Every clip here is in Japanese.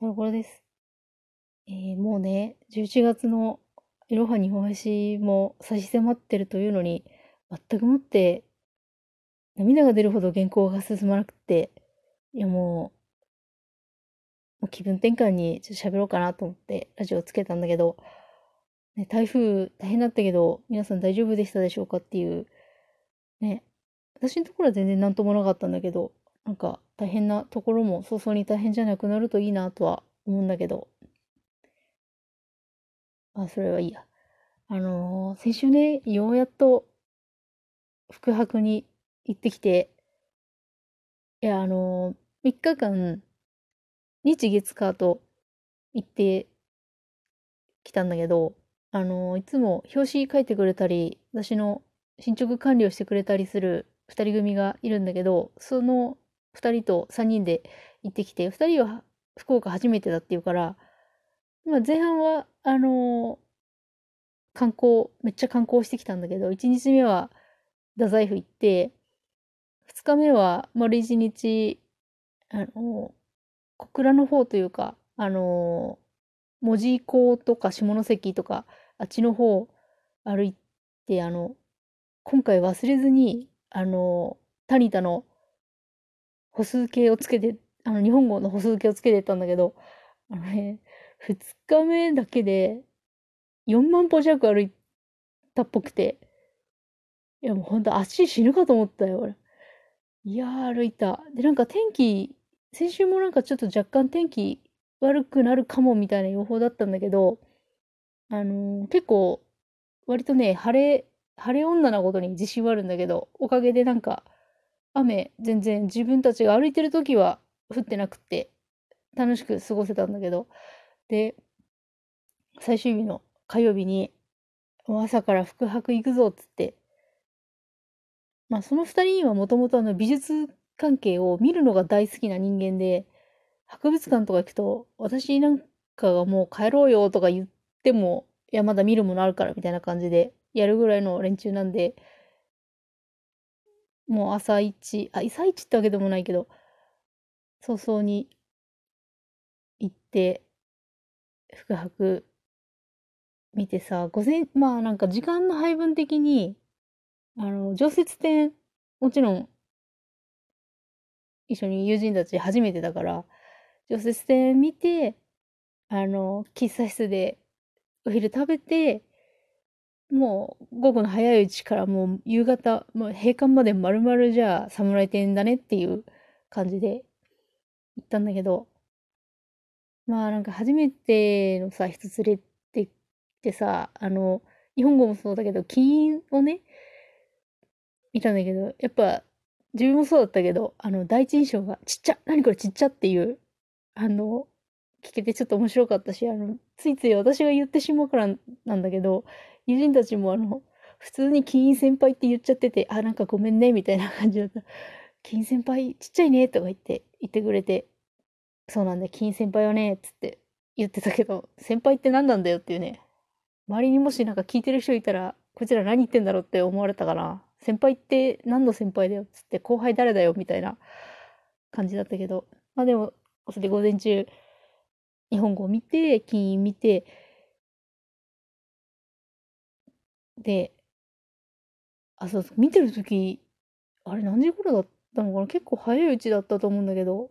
タロコロです。えー、もうね、11月のいろは日本橋も差し迫ってるというのに、全くもって涙が出るほど原稿が進まなくて、いやもう、もう気分転換にちょっと喋ろうかなと思ってラジオをつけたんだけど、ね、台風大変だったけど、皆さん大丈夫でしたでしょうかっていう、ね、私のところは全然何ともなかったんだけど、なんか大変なところも早々に大変じゃなくなるといいなとは思うんだけど。あ、それはいいや。あのー、先週ね、ようやっと宿泊に行ってきて、いや、あのー、3日間、日月火と行ってきたんだけど、あのー、いつも表紙書いてくれたり、私の進捗管理をしてくれたりする2人組がいるんだけど、その2人と3人で行ってきて、2人は福岡初めてだっていうから、まあ、前半は、あのー、観光、めっちゃ観光してきたんだけど、1日目は太宰府行って、2日目は丸1日、あのー、小倉の方というか、あのー、門司港とか下関とか、あっちの方歩いて、あの、今回忘れずに、あの、タニタの歩数計をつけて、あの、日本語の歩数計をつけてたんだけど、あのね、2日目だけで4万歩弱歩いたっぽくて、いやもうほんと足死ぬかと思ったよ、俺。いやー、歩いた。で、なんか天気、先週もなんかちょっと若干天気悪くなるかもみたいな予報だったんだけど、あのー、結構、割とね、晴れ、晴れ女なことに自信はあるんだけど、おかげでなんか、雨全然自分たちが歩いてる時は降ってなくって楽しく過ごせたんだけど。で最終日の火曜日に朝から宿泊行くぞっつってまあその2人にはもともと美術関係を見るのが大好きな人間で博物館とか行くと私なんかがもう帰ろうよとか言ってもいやまだ見るものあるからみたいな感じでやるぐらいの連中なんでもう朝一、あ、朝一ってわけでもないけど、早々に行って、宿泊見てさ、午前、まあなんか時間の配分的に、あの、常設展、もちろん、一緒に友人たち初めてだから、常設展見て、あの、喫茶室でお昼食べて、もう午後の早いうちからもう夕方、もう閉館まで丸々じゃあ侍店だねっていう感じで行ったんだけど、まあなんか初めてのさ、人連れてきてさ、あの、日本語もそうだけど、金印をね、見たんだけど、やっぱ自分もそうだったけど、あの、第一印象がちっちゃ何これちっちゃっていう、あの、聞けてちょっと面白かったし、あの、ついつい私が言ってしまうからなんだけど、友人たちもあの、普通に金先輩って言っちゃってて、あ、なんかごめんね、みたいな感じだった。金先輩ちっちゃいね、とか言って、言ってくれて、そうなんだ、金先輩はね、つって言ってたけど、先輩って何なんだよっていうね。周りにもしなんか聞いてる人いたら、こちら何言ってんだろうって思われたかな。先輩って何の先輩だよっつって後輩誰だよみたいな感じだったけど、まあでも、それで午前中、日本語を見て、金印見て、で、あ、そうそう、見てる時、あれ何時頃だったのかな結構早いうちだったと思うんだけど、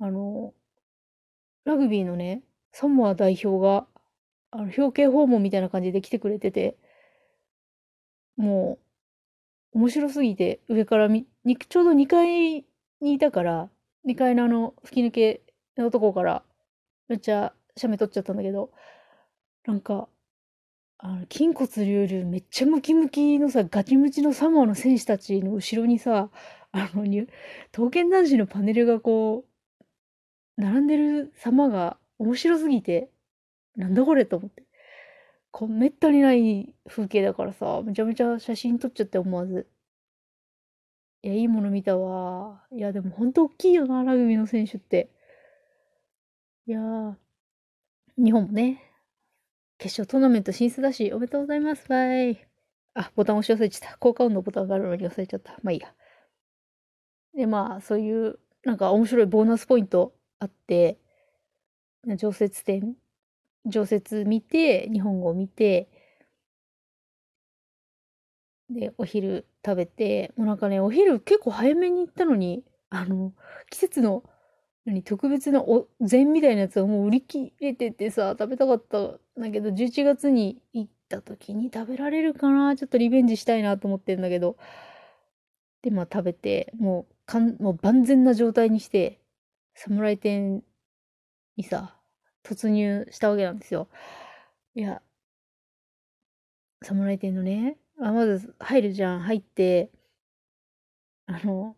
あの、ラグビーのね、サモア代表が、あの、表敬訪問みたいな感じで来てくれてて、もう、面白すぎて、上からみ、ちょうど2階にいたから、2階のあの、吹き抜けのとこから、めっちゃ写メ撮っちゃったんだけど、なんか、あの、筋骨隆々、めっちゃムキムキのさ、ガチムチのサモアの選手たちの後ろにさ、あの、に刀剣男子のパネルがこう、並んでる様が面白すぎて、なんだこれと思って。こうめったにない風景だからさ、めちゃめちゃ写真撮っちゃって思わず。いや、いいもの見たわ。いや、でもほんと大きいよな、ラグビーの選手って。いや、日本もね、決勝トーナメント進出だし、おめでとうございます。バイ。あ、ボタン押し忘れちゃった。効果音のボタンがあるのに忘れちゃった。まあいいや。で、まあ、そういう、なんか面白いボーナスポイントあって、常設展、常設見て、日本語を見て、で、お昼食べて、もうなんかね、お昼結構早めに行ったのに、あの、季節の、何、特別なお膳みたいなやつはもう売り切れててさ、食べたかったんだけど、11月に行った時に食べられるかな？ちょっとリベンジしたいなと思ってんだけど。で、まあ食べて、もう、かん、もう万全な状態にして、侍店にさ、突入したわけなんですよ。いや、侍店のね、あ、まず入るじゃん。入って、あの、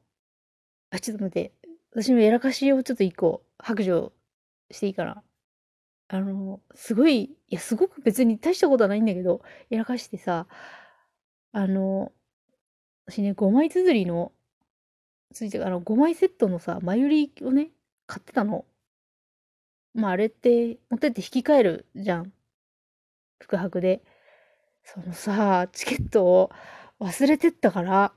あ、ちょっと待って。私のやらかしをちょっと一個白状していいかな。あの、すごい、いや、すごく別に大したことはないんだけど、やらかしてさ、あの、私ね、5枚綴りの、ついてあの、5枚セットのさ、前売りをね、買ってたの。まあ、あれって、持ってって引き換えるじゃん。宿泊で。そのさ、チケットを忘れてったから、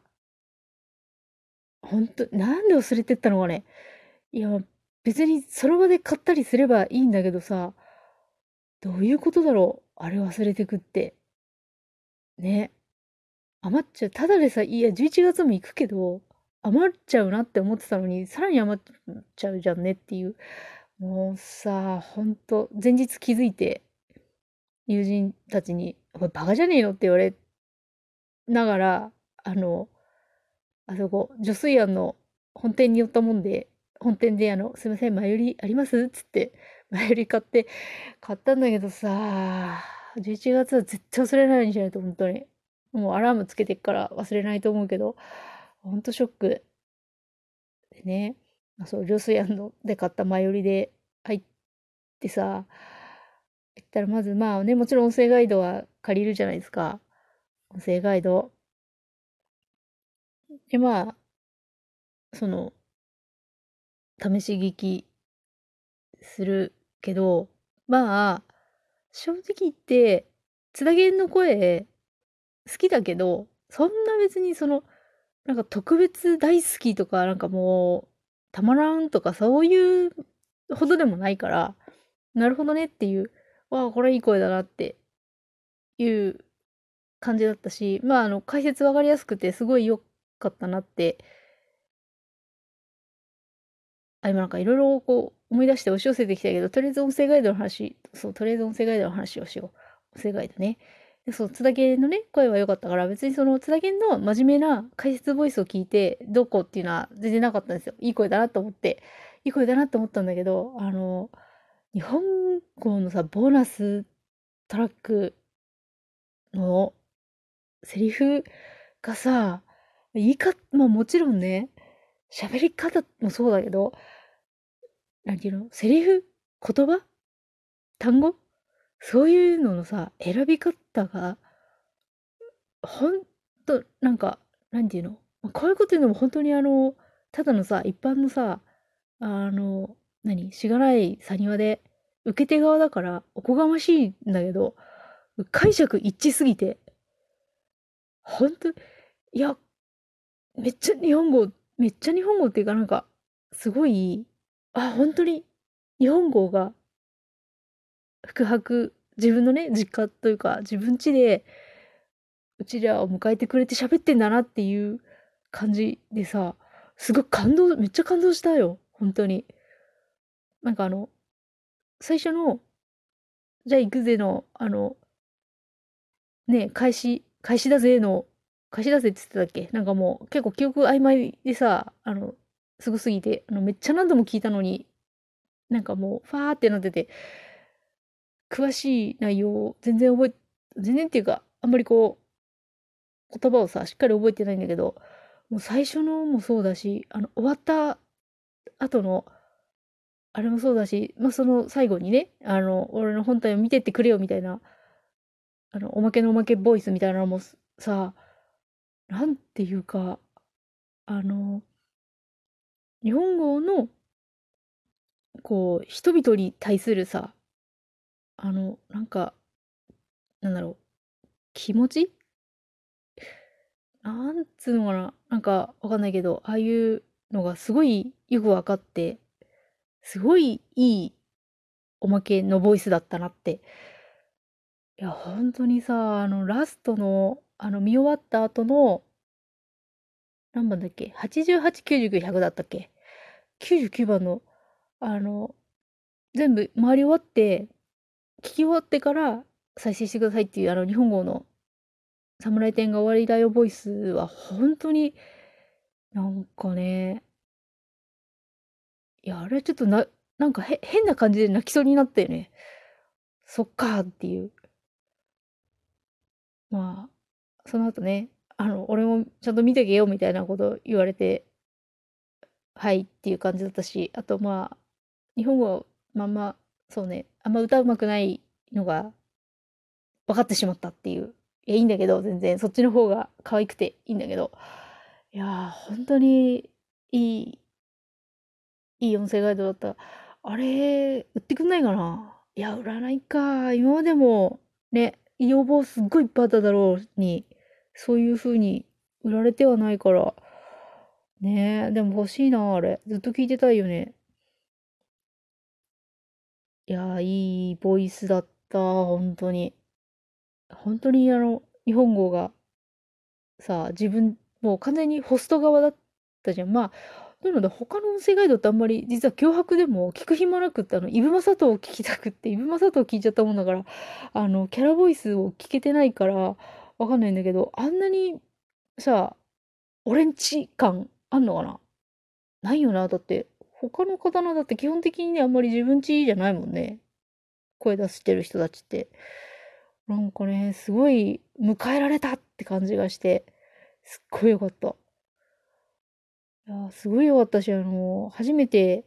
ほんと、なんで忘れてったのかね。いや、別にその場で買ったりすればいいんだけどさ、どういうことだろうあれ忘れてくって。ね。余っちゃう。ただでさ、いや、11月も行くけど、余っちゃうなって思ってたのに、さらに余っちゃうじゃんねっていう。もうさ、ほんと、前日気づいて、友人たちに、これバカじゃねえの？って言われながら、あの、あそこ、女水庵の本店に寄ったもんで、本店であの、すいません、前売りあります？つって、前売り買って、買ったんだけどさ、11月は絶対忘れないようにしないと、本当に。もうアラームつけてっから忘れないと思うけど、ほんとショック。でね、そう、女水庵ので買った前売りで入ってさ、行ったらまずまあね、もちろん音声ガイドは借りるじゃないですか。音声ガイド。で、まあ、その、試し聞きするけど、まあ、正直言って、津田源の声好きだけど、そんな別にその、なんか特別大好きとか、なんかもう、たまらんとかそういうほどでもないから、なるほどねっていうわあ、これいい声だなっていう感じだったし、まあ、あの、解説わかりやすくてすごい良かったなって、あ、今なんかいろいろこう思い出して押し寄せてきたけど、とりあえず音声ガイドの話、そう、とりあえず音声ガイドの話をしよう。音声ガイドね。でそう、津田健のね、声は良かったから、別にその津田健の真面目な解説ボイスを聞いて、どこっていうのは全然なかったんですよ。いい声だなと思って、いい声だなと思ったんだけど、あの、日本語のさ、ボーナストラックのセリフがさ、言い方、まあもちろんね、喋り方もそうだけど、なんていうの？セリフ？言葉？単語？そういうののさ、選び方が、ほんと、なんか、なんていうの？こういうこと言うのも本当にあの、ただのさ、一般のさ、あの、何？しがないサニワで、受け手側だからおこがましいんだけど、解釈一致すぎて、ほんと、いや、めっちゃ日本語、めっちゃ日本語っていうかなんか、すごい、あ、本当に日本語が宿泊、自分のね、実家というか、自分家で、うちらを迎えてくれて喋ってんだなっていう感じでさ、すごい感動、めっちゃ感動したよ。本当に。なんかあの、最初の、じゃあ行くぜの、あの、ね、開始、開始だぜの、開始だぜって言ってたっけ？なんかもう結構記憶曖昧でさ、あの、すごすぎて、あの、めっちゃ何度も聞いたのに、なんかもう、ファーってなってて、詳しい内容を全然覚え、全然っていうか、あんまりこう、言葉をさ、しっかり覚えてないんだけど、もう最初のもそうだし、あの、終わった後の、あれもそうだし、まあ、その最後にね、あの、俺の本体を見てってくれよみたいな、あの、おまけのおまけボイスみたいなのもさ、なんていうか、あの、日本語の、こう、人々に対するさ、あの、なんか、なんだろう、気持ち？なんつうのかな、なんかわかんないけど、ああいうのがすごいよく分かってすごいいいおまけのボイスだったなって。いや、ほんとにさ、あの、ラストの、あの、見終わった後の何番だっけ ?88、99、100だったっけ ?99 番の、あの、全部回り終わって、聞き終わってから再生してくださいっていう、あの、日本語の侍店が終わりだよボイスは、本当に、なんかね、いや、あれちょっとな、なんか変な感じで泣きそうになったよね。そっかーっていう。まあ、その後ね、あの、俺もちゃんと見てけよみたいなこと言われて、はいっていう感じだったし、あとまあ、日本語はまんま、そうね、あんま歌うまくないのが分かってしまったっていう。いや、いいんだけど、全然、そっちの方が可愛くていいんだけど。いやー、本当にいい、いい音声ガイドだった。あれ、売ってくんないかな？いや、売らないか。今までも、ね、要望すっごいいっぱいあっただろうに、そういう風に売られてはないから。ねえ、でも欲しいな、あれ。ずっと聞いてたいよね。いやいいボイスだった、本当に。本当にあの、日本語がさあ、自分、もう完全にホスト側だったじゃん。まあ、なので他の音声ガイドってあんまり実は脅迫でも聞く暇なくって、あの、イブマサトを聞きたくって、イブマサトを聞いちゃったもんだから、あの、キャラボイスを聞けてないから、わかんないんだけど、あんなにさ、俺んち感あんのかな？ないよな。だって、他の方のだって基本的にね、あんまり自分ちじゃないもんね。声出してる人たちって。なんかね、すごい迎えられたって感じがして、すっごいよかった。いや、すごいよかったし、あの、初めて